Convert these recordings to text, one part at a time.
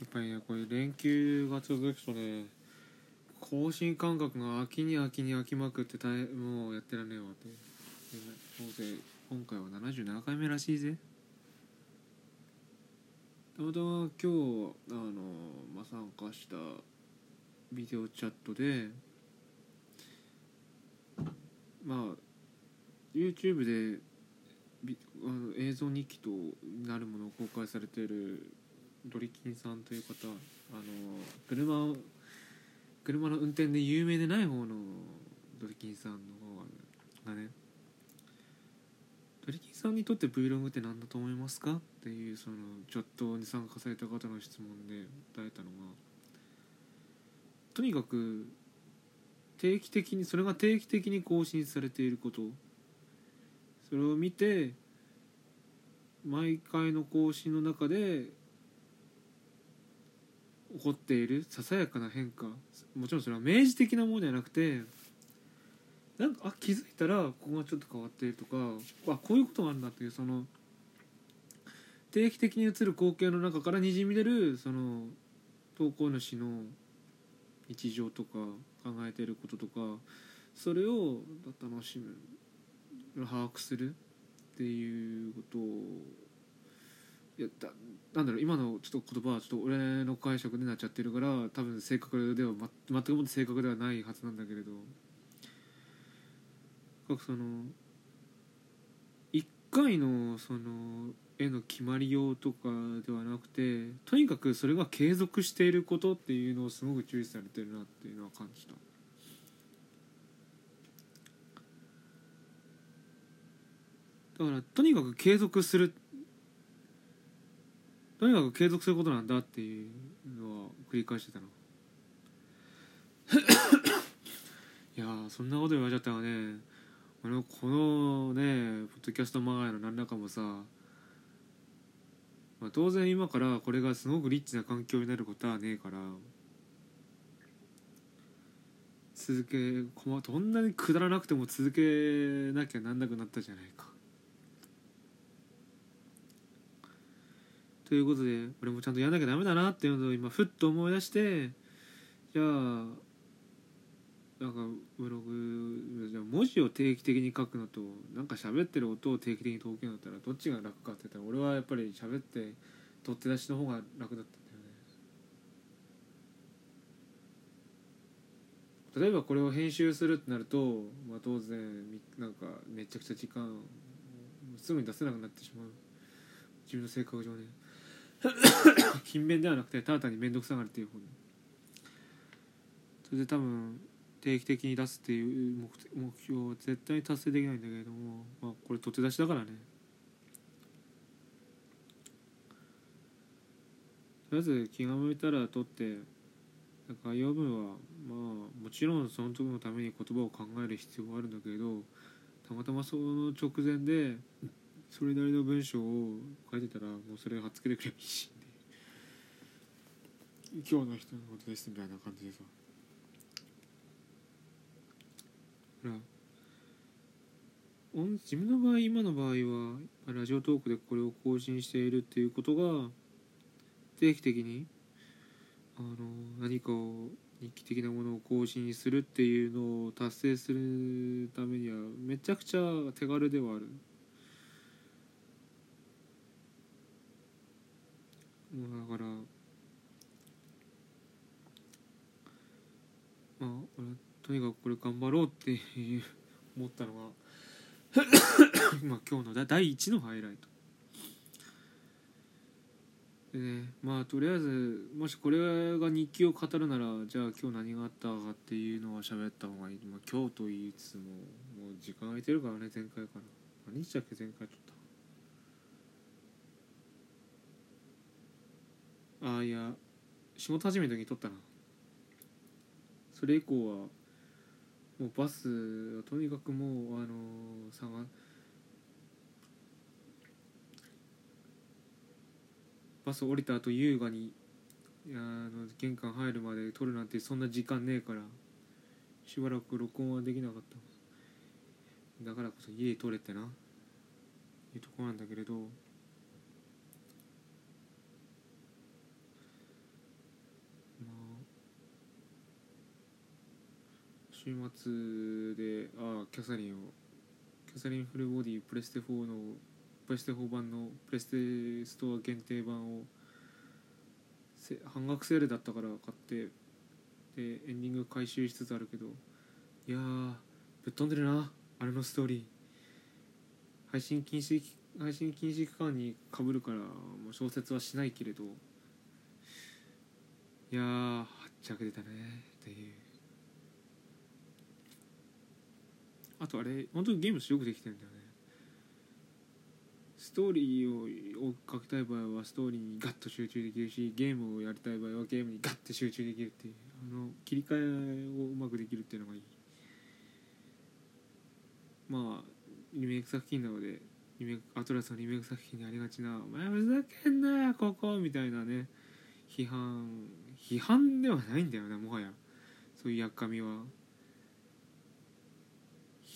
やっぱりねこれ連休が続くとね更新感覚が秋に秋に飽きまくって大もうやってらんねえわって。で今回は77回目らしいぜ。たまたま今日あの、まあ、参加したビデオチャットでまあ YouTube であの映像日記となるものを公開されてるドリキンさんという方あの車を車の運転で有名でない方のドリキンさんの方がねドリキンさんにとって Vlog って何だと思いますか？っていうそのチャットに参加された方の質問で答えたのがとにかく定期的にそれが定期的に更新されていること。それを見て毎回の更新の中で起こっているささやかな変化。もちろんそれは明示的なものではなくてなんかあ気づいたらここがちょっと変わっているとかあこういうことがあるんだっていうその定期的に映る光景の中からにじみ出るその投稿主の日常とか考えていることとかそれを楽しむ把握するっていうことをいやだなんだろう今のちょっと言葉はちょっと俺の解釈になっちゃってるから多分正確では、ま、全くもって正確ではないはずなんだけれどその一回のその絵の決まりようとかではなくてとにかくそれが継続していることっていうのをすごく注意されてるなっていうのは感じた。だからとにかく継続するとにかく継続することなんだっていうのは繰り返してたの。いやそんなこと言われちゃったらね。俺のこのねポッドキャストマガイの何らかもさ、まあ、当然今からこれがすごくリッチな環境になることはねえから続けどんなにくだらなくても続けなきゃなんなくなったじゃないか。ということで俺もちゃんとやんなきゃダメだなっていうのを今ふっと思い出してじゃあなんかブログじゃ文字を定期的に書くのとなんか喋ってる音を定期的に届けるんだったらどっちが楽かって言ったら俺はやっぱり喋って取って出しの方が楽だった例えばこれを編集するってなると、まあ、当然なんかめちゃくちゃ時間すぐに出せなくなってしまう。自分の性格上ね。勤勉ではなくてただ単に面倒くさがるっていう方。にそれで多分定期的に出すっていう目標は絶対に達成できないんだけれどもまあこれ取って出しだからね。とりあえず気が向いたら取って概要文はまあもちろんその時のために言葉を考える必要はあるんだけどたまたまその直前でそれなりの文章を書いてたらもうそれ貼っつけてくればいいし今日の人のことですみたいな感じでさ。ほら。自分の場合今の場合はラジオトークでこれを更新しているっていうことが定期的にあの何かを日記的なものを更新するっていうのを達成するためにはめちゃくちゃ手軽ではある。だからまあ俺とにかくこれ頑張ろうっていう思ったのが まあ今日の第一のハイライト。でねまあとりあえずもしこれが日記を語るならじゃあ今日何があったかっていうのは喋った方がいい、まあ、今日と言いつつももう時間空いてるからね前回から。何日だっけ前回撮った。ああいや仕事始めた時に撮ったな。それ以降はもうバスはとにかくもうあのー、探バス降りた後優雅にあの玄関入るまで撮るなんてそんな時間ねえからしばらく録音はできなかった。だからこそ家撮れてな。いうとこなんだけれど。週末であキャサリンをキャサリンフルボディプレステ4のプレステ4版のプレステストア限定版を半額セールだったから買ってでエンディング回収しつつあるけどいやぶっ飛んでるなあれのストーリー。配信禁止配信禁止期間にかぶるからもう小説はしないけれど。いやはっちゃけてたねっていう。あとあれ本当にゲームすごくできてるんだよね。ストーリーをを書きたい場合はストーリーにガッと集中できるしゲームをやりたい場合はゲームにガッて集中できるっていう。あの切り替えをうまくできるっていうのがいい。まあリメイク作品なのでリメイクアトラスのリメイク作品にありがちな「お前ふざけんなよここ」みたいなね批判批判ではないんだよねもはや。そういうやっかみは。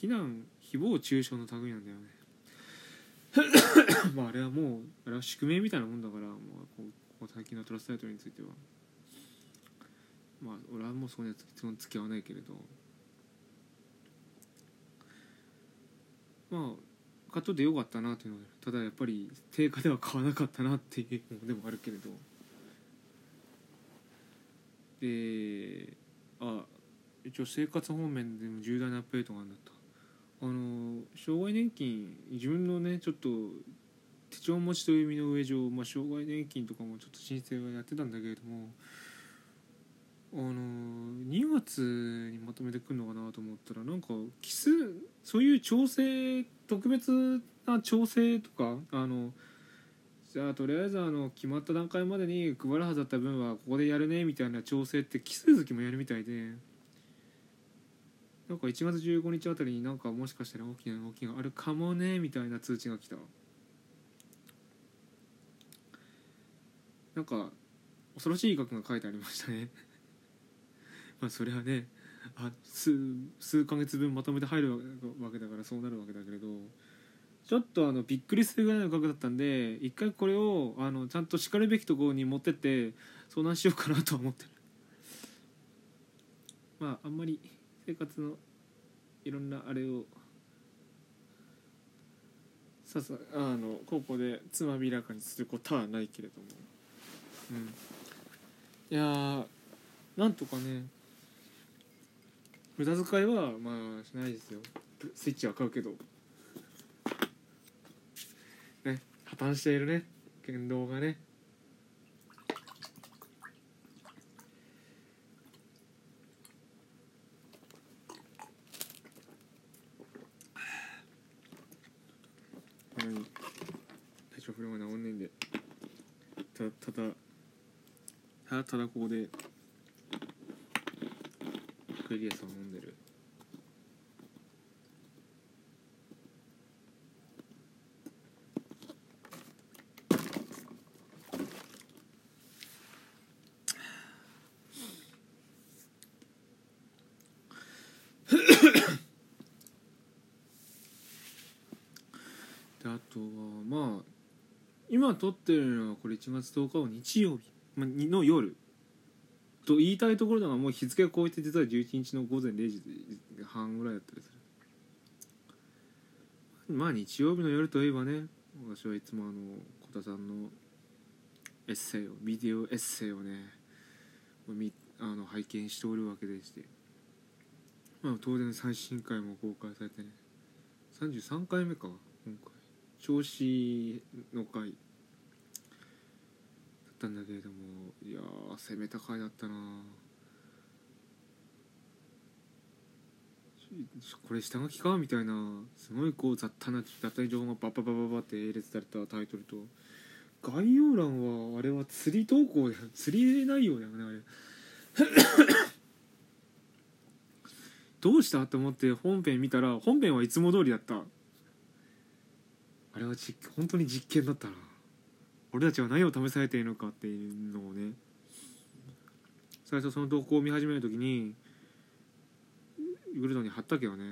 非難誹謗中傷の類なんだよね。まああれはもうあれは宿命みたいなもんだからもうこうこ最近のトラスタイトルについては。まあ俺はもうそこにはつ付き合わないけれど。まあ買っとってよかったなっていうのはただやっぱり定価では買わなかったなっていうのでもあるけれど。であ一応生活方面でも重大なアップデートがあるんだったあの障害年金自分のねちょっと手帳持ちという意味の上上、まあ、障害年金とかもちょっと申請はやってたんだけれどもあの2月にまとめてくるのかなと思ったらなんか奇数そういう調整特別な調整とかあのじゃあとりあえずあの決まった段階までに配るはずだった分はここでやるねみたいな調整って奇数月もやるみたいでなんか1月15日あたりになんかもしかしたら大きな動きがあるかもねみたいな通知が来た。なんか恐ろしい額が書いてありましたね。まあそれはねあ数数ヶ月分まとめて入るわけだからそうなるわけだけれどちょっとあのびっくりするぐらいの額だったんで一回これをあのちゃんとしかるべきところに持ってって相談しようかなとは思ってる。まああんまり生活のいろんなあれをささあのここでつまびらかにすることはないけれども。うん。いやなんとかね無駄遣いはまあしないですよ。スイッチは買うけど。ね破綻しているね。言動がねなのに体調不良が治んねえんでただただただここでクリアさん飲んでる。あとはまあ今撮ってるのはこれ1月10日の日曜日まの夜と言いたいところだがもう日付が超えて実は11日の午前0時半ぐらいだったりする。まあ日曜日の夜といえばね私はいつもあの小田さんのエッセイをビデオエッセイをねあの拝見しておるわけでして、まあ、当然最新回も公開されてね。33回目か今回。調子の回。ったんだけれどもいやー攻めた回だったな。これ下書きかみたいな。すごいこう雑多な雑多な情報がバッババババって並列されたタイトルと。概要欄はあれは釣り投稿だよ釣り内容だよねあれ。どうした？と思って本編見たら本編はいつも通りだった。あれは実本当に実験だったな。俺たちは何を試されているのかっていうのをね最初その投稿を見始める時にグルドに貼ったけどね。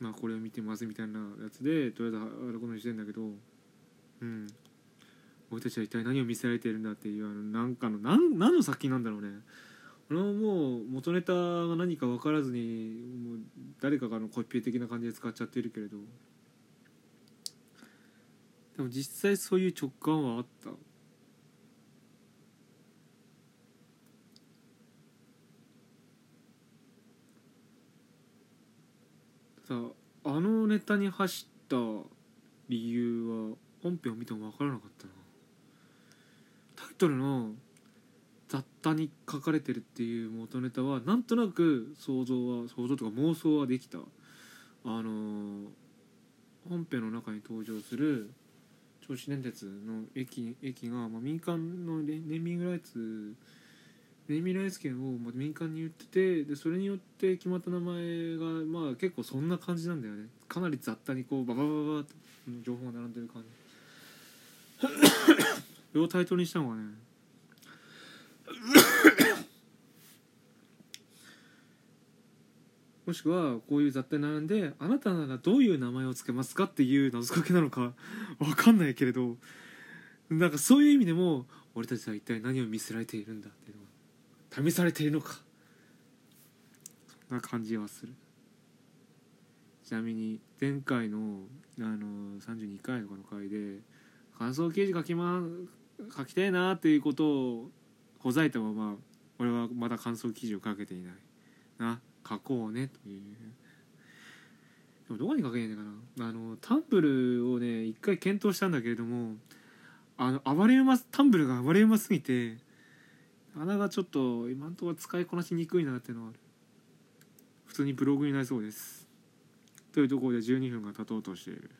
まあこれを見てますみたいなやつでとりあえず貼ることにしてんだけどうん。俺たちは一体何を見せられているんだっていうあのなんかのなん何の作品なんだろうね。これはもう元ネタが何か分からずにもう誰かがのコピペ的な感じで使っちゃってるけれど。でも実際そういう直感はあった？さああのネタに走った理由は本編を見ても分からなかったな。タイトルの雑多に書かれてるっていう元ネタはなんとなく想像は想像とか妄想はできた。あのー本編の中に登場する銚子電鉄の駅駅が、まあ、民間のネネーミングライツネーミングライツ権を、まあ、民間に言っててでそれによって決まった名前が、まあ、結構そんな感じなんだよね。かなり雑多にこうバババババって情報が並んでる感じそれをタイトルにしたのがねもしくはこういう雑多に並んであなたならどういう名前を付けますかっていう謎かけなのか わかんないけれどなんかそういう意味でも俺たちは一体何を見せられているんだっていうのが試されているのかそんな感じはする。ちなみに前回のあの32回とかの回で感想記事書きま書きたいなっていうことをほざいたまま俺はまだ感想記事を書けていないな。書こうねという。でもどこに書けないのかな。あのタンブルをね一回検討したんだけれどもあの暴れ馬タンブルが暴れ馬すぎて穴がちょっと今んとこ使いこなしにくいなっていうのはある。普通にブログになりそうです。というところで12分が経とうとしている。